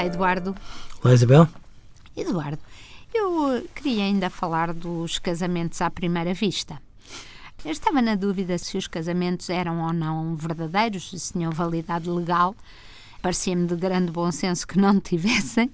Olá, Eduardo. Olá, Isabel. Eduardo, eu eh, queria ainda falar dos casamentos à primeira vista. Eu estava na dúvida se os casamentos eram ou não verdadeiros, se tinham validade legal. Parecia-me de grande bom senso que não tivessem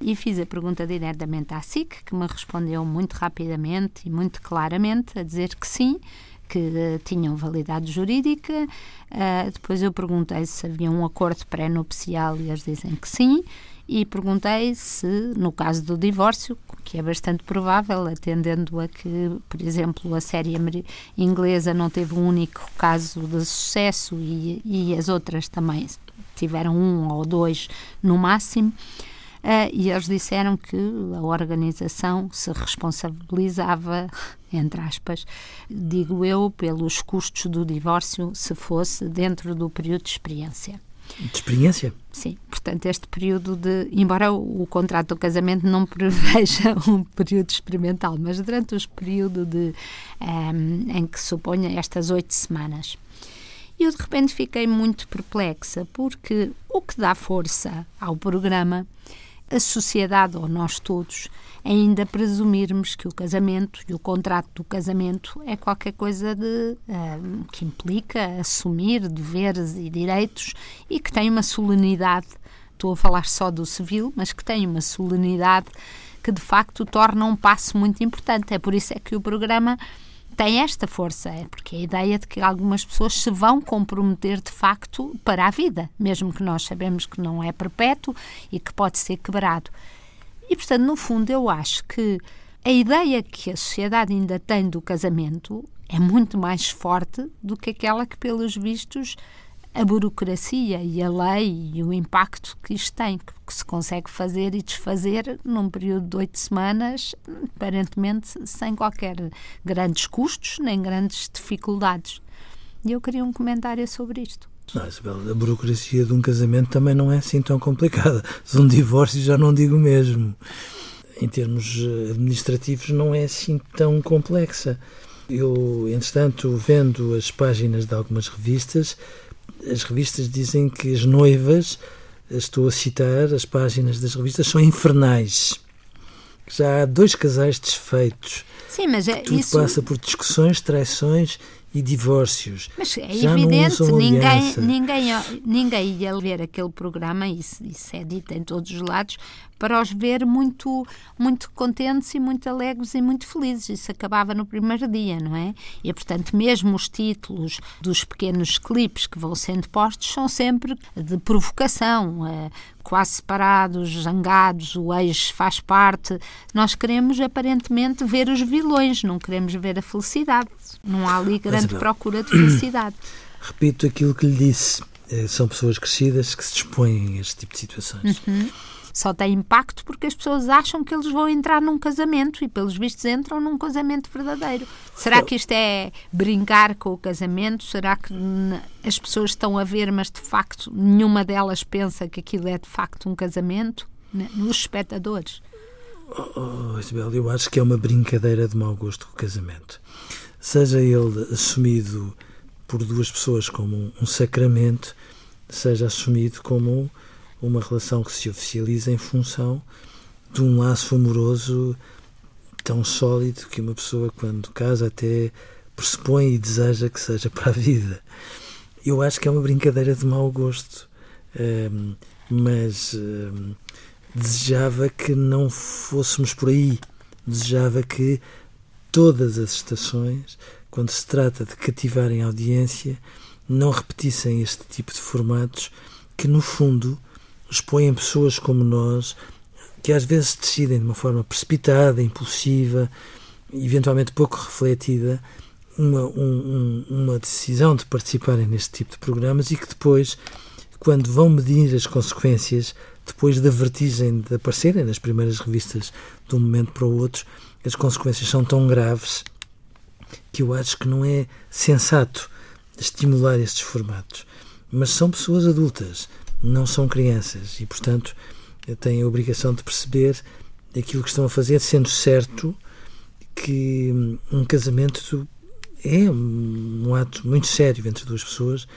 e fiz a pergunta diretamente à SIC, que me respondeu muito rapidamente e muito claramente a dizer que sim, que uh, tinham validade jurídica. Uh, depois eu perguntei se havia um acordo pré-nupcial e eles dizem que sim. E perguntei se, no caso do divórcio, que é bastante provável, atendendo a que, por exemplo, a série inglesa não teve um único caso de sucesso e, e as outras também tiveram um ou dois no máximo. Uh, e eles disseram que a organização se responsabilizava, entre aspas, digo eu, pelos custos do divórcio se fosse dentro do período de experiência. De experiência? Sim, portanto, este período de. Embora o, contrato do casamento não preveja um período experimental, mas durante o período de, um, ehm, em que suponha estas oito semanas. Eu de repente fiquei muito perplexa, porque o que dá força ao programa a sociedade, ou nós todos, ainda presumirmos que o casamento e o contrato do casamento é qualquer coisa de, uh, que implica assumir deveres e direitos e que tem uma solenidade, estou a falar só do civil, mas que tem uma solenidade que de facto torna um passo muito importante. É por isso é que o programa tem esta força, é porque a ideia de que algumas pessoas se vão comprometer de facto para a vida, mesmo que nós sabemos que não é perpétuo e que pode ser quebrado. E portanto, no fundo, eu acho que a ideia que a sociedade ainda tem do casamento é muito mais forte do que aquela que, pelos vistos, a burocracia e a lei e o impacto que isto tem, que se consegue fazer e desfazer num período de oito semanas, aparentemente sem qualquer grandes custos nem grandes dificuldades. E eu queria um comentário sobre isto. Não, Isabel, a burocracia de um casamento também não é assim tão complicada. De um divórcio já não digo mesmo. Em termos eh, administrativos não é assim tão complexa. Eu, entretanto, vendo as páginas de algumas revistas, as revistas dizem que as noivas, estou a citar, as páginas das revistas são infernais. Já há dois casais desfeitos. Sim, mas é, tudo isso... passa por discussões, traições e divórcios. Mas é Já evidente, ninguém, ninguém, ninguém ia ver aquele programa, isso, isso é dito em todos os lados, para os ver muito, muito contentes e muito alegres e muito felizes. Isso acabava no primeiro dia, não é? E, portanto, mesmo os títulos dos pequenos clipes que vão sendo postos são sempre de provocação, é, quase separados, zangados, o ex faz parte. Nós queremos, aparentemente, ver os vilões, não queremos ver a felicidade. Não há ali grande procura de felicidade. Repito aquilo que lhe disse. Eh, são pessoas crescidas que se dispõem a este tipo de situações. Uhum só tem impacto porque as pessoas acham que eles vão entrar num casamento e, pelos vistos, entram num casamento verdadeiro. Será que isto é brincar com o casamento? Será que as pessoas estão a ver, mas de facto nenhuma delas pensa que aquilo é de facto um casamento? Nos espectadores. Oh, oh, Isabel, eu acho que é uma brincadeira de mau gosto o casamento. Seja ele assumido por duas pessoas como um, sacramento, seja assumido como um uma relação que se oficializa em função de um laço amoroso tão sólido que uma pessoa, quando casa, até pressupõe e deseja que seja para a vida. Eu acho que é uma brincadeira de mau gosto, um, mas um, desejava que não fôssemos por aí. Desejava que todas as estações, quando se trata de cativarem audiência, não repetissem este tipo de formatos que, no fundo, expõem pessoas como nós, que às vezes decidem de uma forma precipitada, impulsiva, eventualmente pouco refletida, uma, um, uma decisão de participarem neste tipo de programas e que depois, quando vão medir as consequências, depois da vertigem de aparecerem nas primeiras revistas de um momento para o outro, as consequências são tão graves que eu acho que não é sensato estimular estes formatos. Mas são pessoas adultas, não são crianças e, portanto, têm a obrigação de perceber aquilo que estão a fazer, sendo certo que um casamento é um ato muito sério entre duas pessoas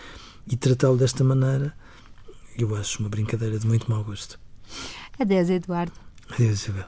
e tratá-lo desta maneira eu acho uma brincadeira de muito mau gosto. Adeus, Eduardo. Adeus, Isabel.